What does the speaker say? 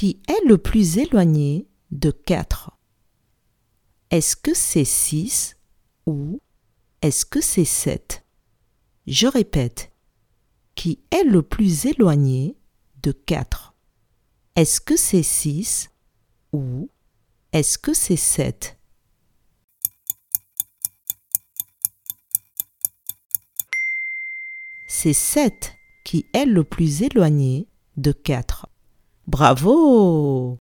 qui est le plus éloigné de 4 Est-ce que c'est 6 ou est-ce que c'est 7 Je répète. Qui est le plus éloigné de 4 Est-ce que c'est 6 ou est-ce que c'est 7 C'est 7 qui est le plus éloigné de 4. Bravo